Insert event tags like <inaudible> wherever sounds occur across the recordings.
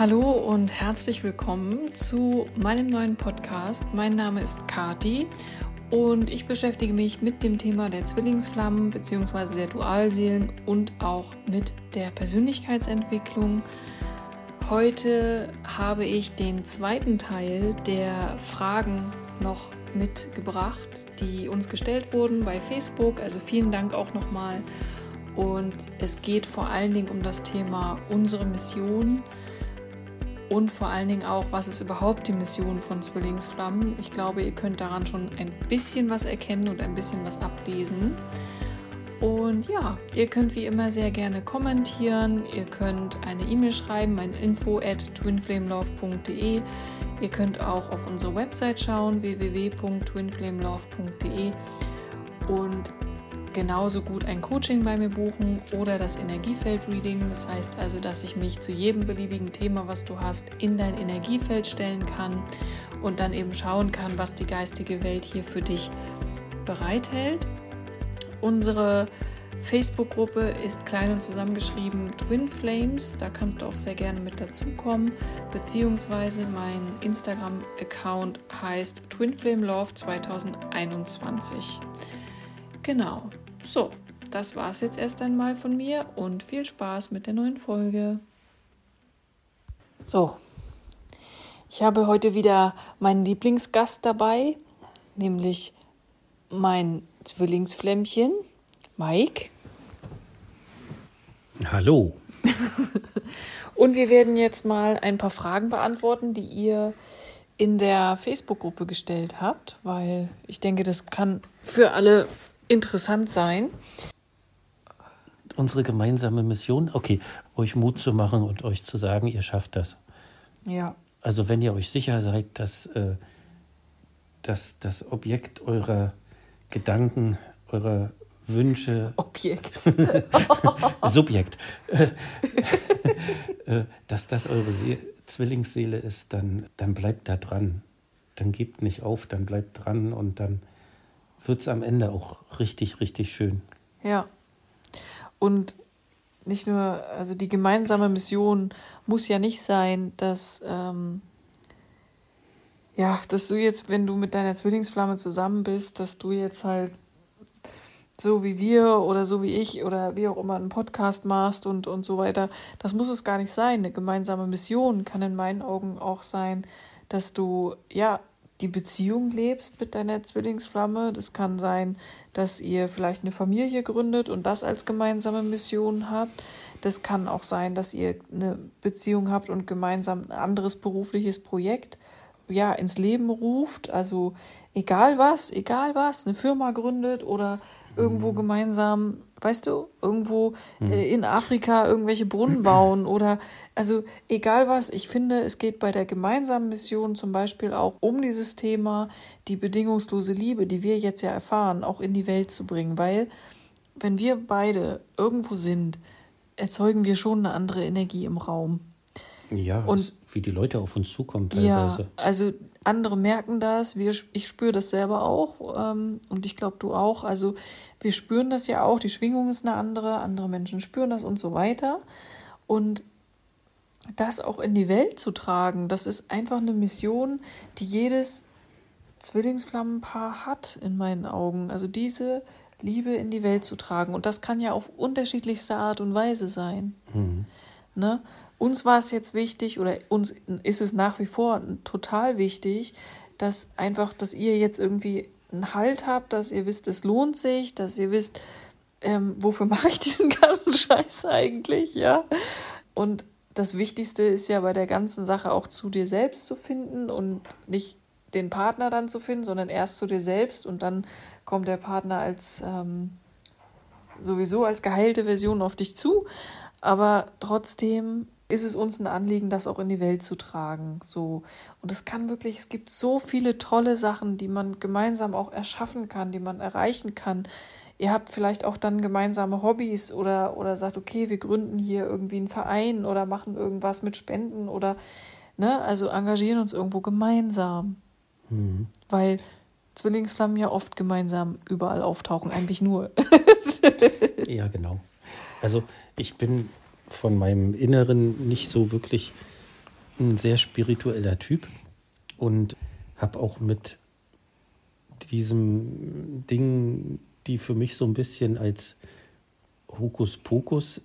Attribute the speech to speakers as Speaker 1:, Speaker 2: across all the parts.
Speaker 1: Hallo und herzlich willkommen zu meinem neuen Podcast. Mein Name ist Kati und ich beschäftige mich mit dem Thema der Zwillingsflammen bzw. der Dualseelen und auch mit der Persönlichkeitsentwicklung. Heute habe ich den zweiten Teil der Fragen noch mitgebracht, die uns gestellt wurden bei Facebook. Also vielen Dank auch nochmal. Und es geht vor allen Dingen um das Thema unsere Mission und vor allen Dingen auch, was ist überhaupt die Mission von Zwillingsflammen. Ich glaube, ihr könnt daran schon ein bisschen was erkennen und ein bisschen was ablesen. Und ja, ihr könnt wie immer sehr gerne kommentieren. Ihr könnt eine E-Mail schreiben, mein info at twinflamelove.de. Ihr könnt auch auf unsere Website schauen, www.twinflamelove.de. Und genauso gut ein Coaching bei mir buchen oder das Energiefeld-Reading. Das heißt also, dass ich mich zu jedem beliebigen Thema, was du hast, in dein Energiefeld stellen kann und dann eben schauen kann, was die geistige Welt hier für dich bereithält. Unsere Facebook-Gruppe ist klein und zusammengeschrieben Twin Flames. Da kannst du auch sehr gerne mit dazukommen. Beziehungsweise mein Instagram-Account heißt Twin Flame Love 2021. Genau. So, das war es jetzt erst einmal von mir und viel Spaß mit der neuen Folge. So, ich habe heute wieder meinen Lieblingsgast dabei, nämlich mein Zwillingsflämmchen, Mike.
Speaker 2: Hallo. <laughs>
Speaker 1: und wir werden jetzt mal ein paar Fragen beantworten, die ihr in der Facebook-Gruppe gestellt habt, weil ich denke, das kann für alle interessant sein.
Speaker 2: Unsere gemeinsame Mission, okay, euch Mut zu machen und euch zu sagen, ihr schafft das.
Speaker 1: Ja.
Speaker 2: Also wenn ihr euch sicher seid, dass, äh, dass das Objekt eurer Gedanken, eurer Wünsche.
Speaker 1: Objekt. <laughs> <laughs>
Speaker 2: Subjekt. Äh, <laughs> dass das eure See Zwillingsseele ist, dann, dann bleibt da dran. Dann gebt nicht auf, dann bleibt dran und dann wird es am Ende auch richtig, richtig schön.
Speaker 1: Ja. Und nicht nur, also die gemeinsame Mission muss ja nicht sein, dass, ähm, ja, dass du jetzt, wenn du mit deiner Zwillingsflamme zusammen bist, dass du jetzt halt so wie wir oder so wie ich oder wie auch immer einen Podcast machst und, und so weiter. Das muss es gar nicht sein. Eine gemeinsame Mission kann in meinen Augen auch sein, dass du ja die Beziehung lebst mit deiner Zwillingsflamme. Das kann sein, dass ihr vielleicht eine Familie gründet und das als gemeinsame Mission habt. Das kann auch sein, dass ihr eine Beziehung habt und gemeinsam ein anderes berufliches Projekt ja ins Leben ruft. Also egal was, egal was, eine Firma gründet oder irgendwo mhm. gemeinsam, weißt du, irgendwo mhm. äh, in Afrika irgendwelche Brunnen <clears throat> bauen oder also egal was, ich finde, es geht bei der gemeinsamen Mission zum Beispiel auch um dieses Thema, die bedingungslose Liebe, die wir jetzt ja erfahren, auch in die Welt zu bringen, weil wenn wir beide irgendwo sind, erzeugen wir schon eine andere Energie im Raum.
Speaker 2: Ja, und wie die Leute auf uns zukommen teilweise.
Speaker 1: Ja, also andere merken das, wir, ich spüre das selber auch ähm, und ich glaube du auch. Also wir spüren das ja auch, die Schwingung ist eine andere, andere Menschen spüren das und so weiter. Und das auch in die Welt zu tragen, das ist einfach eine Mission, die jedes Zwillingsflammenpaar hat, in meinen Augen. Also diese Liebe in die Welt zu tragen. Und das kann ja auf unterschiedlichste Art und Weise sein. Mhm. Ne? Uns war es jetzt wichtig oder uns ist es nach wie vor total wichtig, dass einfach, dass ihr jetzt irgendwie einen Halt habt, dass ihr wisst, es lohnt sich, dass ihr wisst, ähm, wofür <laughs> mache ich diesen ganzen Scheiß eigentlich, ja. Und das Wichtigste ist ja bei der ganzen Sache auch zu dir selbst zu finden und nicht den Partner dann zu finden, sondern erst zu dir selbst und dann kommt der Partner als ähm, sowieso als geheilte Version auf dich zu. Aber trotzdem ist es uns ein Anliegen, das auch in die Welt zu tragen. So. Und es kann wirklich, es gibt so viele tolle Sachen, die man gemeinsam auch erschaffen kann, die man erreichen kann ihr habt vielleicht auch dann gemeinsame Hobbys oder, oder sagt, okay, wir gründen hier irgendwie einen Verein oder machen irgendwas mit Spenden oder, ne, also engagieren uns irgendwo gemeinsam. Mhm. Weil Zwillingsflammen ja oft gemeinsam überall auftauchen, eigentlich nur.
Speaker 2: ja, genau. Also ich bin von meinem Inneren nicht so wirklich ein sehr spiritueller Typ und habe auch mit diesem Ding, die für mich so ein bisschen als Hokuspokus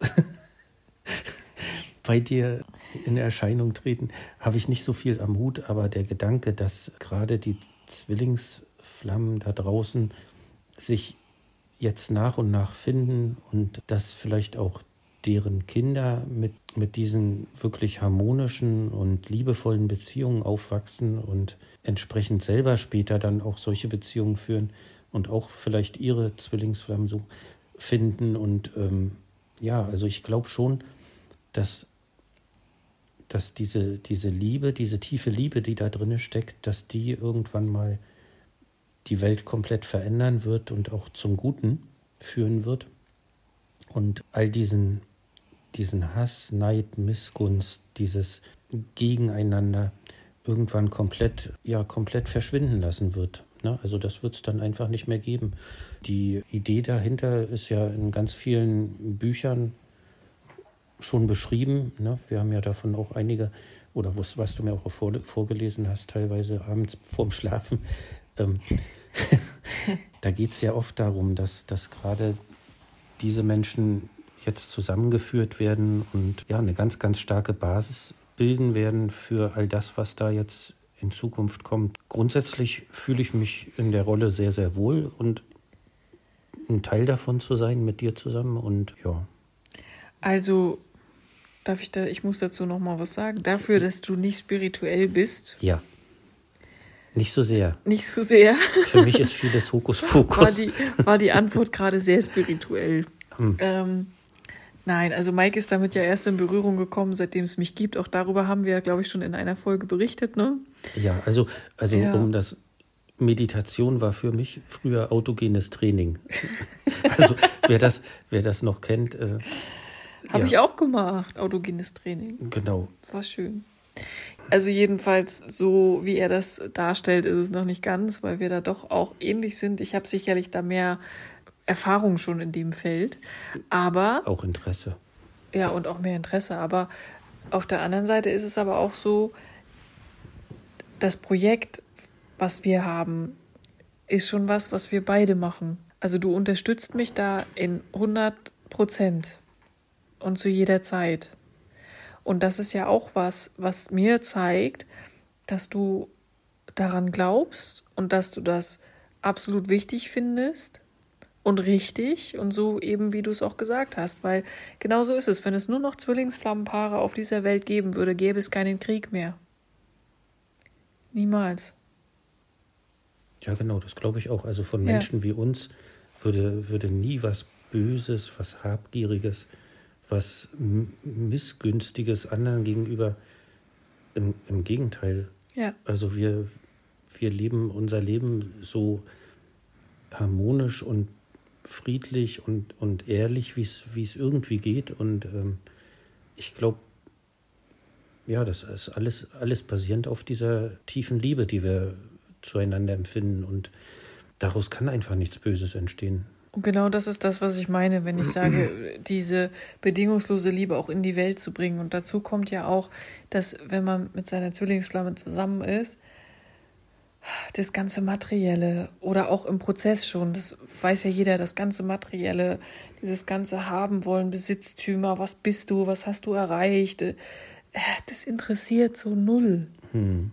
Speaker 2: <laughs> bei dir in Erscheinung treten, habe ich nicht so viel am Hut, aber der Gedanke, dass gerade die Zwillingsflammen da draußen sich jetzt nach und nach finden und dass vielleicht auch deren Kinder mit, mit diesen wirklich harmonischen und liebevollen Beziehungen aufwachsen und entsprechend selber später dann auch solche Beziehungen führen und auch vielleicht ihre Zwillingsflammen so finden. Und ähm, ja, also ich glaube schon, dass, dass diese, diese Liebe, diese tiefe Liebe, die da drin steckt, dass die irgendwann mal die Welt komplett verändern wird und auch zum Guten führen wird. Und all diesen, diesen Hass, Neid, Missgunst, dieses Gegeneinander irgendwann komplett, ja, komplett verschwinden lassen wird. Ne? Also das wird es dann einfach nicht mehr geben. Die Idee dahinter ist ja in ganz vielen Büchern schon beschrieben. Ne? Wir haben ja davon auch einige, oder was, was du mir auch vorgelesen hast, teilweise abends vorm Schlafen. Ähm, <laughs> da geht es ja oft darum, dass, dass gerade diese Menschen jetzt zusammengeführt werden und ja, eine ganz, ganz starke Basis bilden werden für all das, was da jetzt in Zukunft kommt. Grundsätzlich fühle ich mich in der Rolle sehr, sehr wohl und ein Teil davon zu sein mit dir zusammen und ja.
Speaker 1: Also darf ich da, ich muss dazu noch mal was sagen. Dafür, dass du nicht spirituell bist.
Speaker 2: Ja. Nicht so sehr.
Speaker 1: Nicht so sehr.
Speaker 2: Für mich ist vieles Hokuspokus.
Speaker 1: War die, war die Antwort gerade sehr spirituell. Hm. Ähm, nein, also Mike ist damit ja erst in Berührung gekommen, seitdem es mich gibt. Auch darüber haben wir, glaube ich, schon in einer Folge berichtet, ne?
Speaker 2: Ja, also, also ja. um das Meditation war für mich früher autogenes Training. also wer das, wer das noch kennt. Äh,
Speaker 1: Habe ja. ich auch gemacht, autogenes Training.
Speaker 2: Genau.
Speaker 1: War schön. Also jedenfalls so, wie er das darstellt, ist es noch nicht ganz, weil wir da doch auch ähnlich sind. Ich habe sicherlich da mehr Erfahrung schon in dem Feld, aber
Speaker 2: auch Interesse.
Speaker 1: Ja, und auch mehr Interesse. Aber auf der anderen Seite ist es aber auch so, das Projekt, was wir haben, ist schon was, was wir beide machen. Also du unterstützt mich da in 100 Prozent und zu jeder Zeit. Und das ist ja auch was, was mir zeigt, dass du daran glaubst und dass du das absolut wichtig findest und richtig und so eben, wie du es auch gesagt hast, weil genau so ist es. Wenn es nur noch Zwillingsflammenpaare auf dieser Welt geben würde, gäbe es keinen Krieg mehr. Niemals.
Speaker 2: Ja, genau, das glaube ich auch. Also von Menschen ja. wie uns würde, würde nie was Böses, was Habgieriges, was Missgünstiges anderen gegenüber. Im, im Gegenteil.
Speaker 1: Ja.
Speaker 2: Also wir, wir leben unser Leben so harmonisch und friedlich und, und ehrlich, wie es irgendwie geht. Und ähm, ich glaube, ja, das ist alles, alles basierend auf dieser tiefen Liebe, die wir zueinander empfinden. Und daraus kann einfach nichts Böses entstehen.
Speaker 1: Und genau das ist das, was ich meine, wenn ich sage, <clears throat> diese bedingungslose Liebe auch in die Welt zu bringen. Und dazu kommt ja auch, dass wenn man mit seiner Zwillingsflamme zusammen ist, das ganze Materielle oder auch im Prozess schon, das weiß ja jeder, das ganze Materielle, dieses ganze Haben wollen, Besitztümer, was bist du, was hast du erreicht, äh, das interessiert so null. Hm.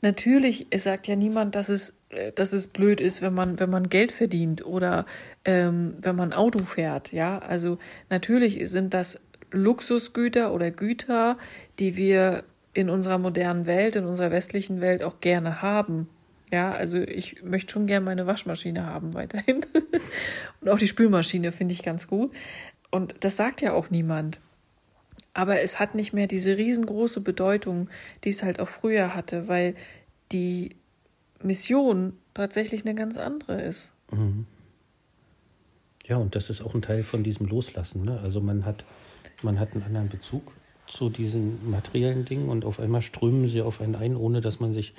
Speaker 1: Natürlich, es sagt ja niemand, dass es, dass es blöd ist, wenn man, wenn man Geld verdient oder ähm, wenn man Auto fährt. Ja, also natürlich sind das Luxusgüter oder Güter, die wir in unserer modernen Welt, in unserer westlichen Welt auch gerne haben. Ja, also ich möchte schon gerne meine Waschmaschine haben weiterhin. <laughs> Und auch die Spülmaschine finde ich ganz gut. Und das sagt ja auch niemand. Aber es hat nicht mehr diese riesengroße Bedeutung, die es halt auch früher hatte, weil die Mission tatsächlich eine ganz andere ist. Mhm.
Speaker 2: Ja, und das ist auch ein Teil von diesem Loslassen. Ne? Also man hat, man hat einen anderen Bezug zu diesen materiellen Dingen und auf einmal strömen sie auf einen ein, ohne dass man sich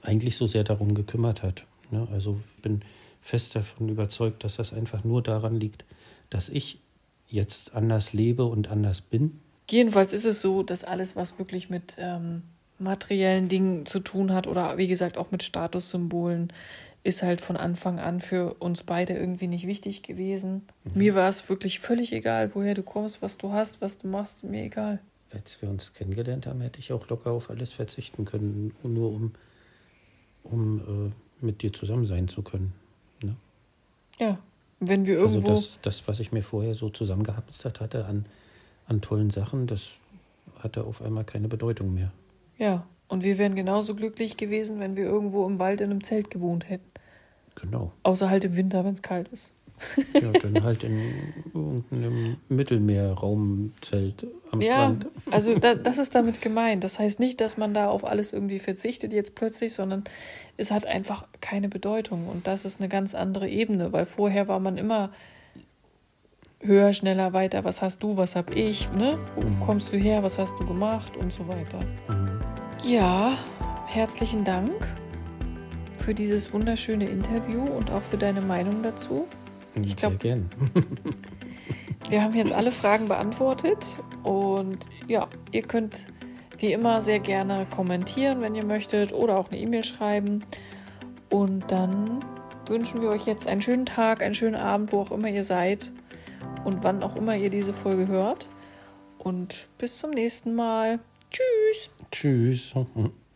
Speaker 2: eigentlich so sehr darum gekümmert hat. Ne? Also ich bin fest davon überzeugt, dass das einfach nur daran liegt, dass ich jetzt anders lebe und anders bin
Speaker 1: jedenfalls ist es so, dass alles, was wirklich mit ähm, materiellen Dingen zu tun hat oder wie gesagt auch mit Statussymbolen, ist halt von Anfang an für uns beide irgendwie nicht wichtig gewesen. Mhm. Mir war es wirklich völlig egal, woher du kommst, was du hast, was du machst, mir egal.
Speaker 2: Als wir uns kennengelernt haben, hätte ich auch locker auf alles verzichten können, nur um, um äh, mit dir zusammen sein zu können. Ne?
Speaker 1: Ja, wenn wir also irgendwo.
Speaker 2: Also das, das, was ich mir vorher so zusammengehamstert hatte an, an tollen Sachen, das hatte auf einmal keine Bedeutung mehr.
Speaker 1: Ja, und wir wären genauso glücklich gewesen, wenn wir irgendwo im Wald in einem Zelt gewohnt hätten.
Speaker 2: Genau.
Speaker 1: Außer halt im Winter, wenn es kalt ist.
Speaker 2: ja, dann halt in irgendeinem Mittelmeerraumzelt am ja, Strand.
Speaker 1: Also da, das ist damit gemeint. Das heißt nicht, dass man da auf alles irgendwie verzichtet jetzt plötzlich, sondern es hat einfach keine Bedeutung. Und das ist eine ganz andere Ebene, weil vorher war man immer höher, schneller, weiter. Was hast du, was hab ich? Ne? Wo mhm. kommst du her? Was hast du gemacht? Und so weiter. Mhm. Ja, herzlichen Dank für dieses wunderschöne Interview und auch für deine Meinung dazu.
Speaker 2: Ich glaub, Sehr gern. <laughs>
Speaker 1: wir haben jetzt alle Fragen beantwortet und ja, ihr könnt wie immer sehr gerne kommentieren, wenn ihr möchtet oder auch eine E-Mail schreiben. Und dann wünschen wir euch jetzt einen schönen Tag, einen schönen Abend, wo auch immer ihr seid und wann auch immer ihr diese Folge hört. Und bis zum nächsten Mal. Tschüss.
Speaker 2: Tschüss. <laughs>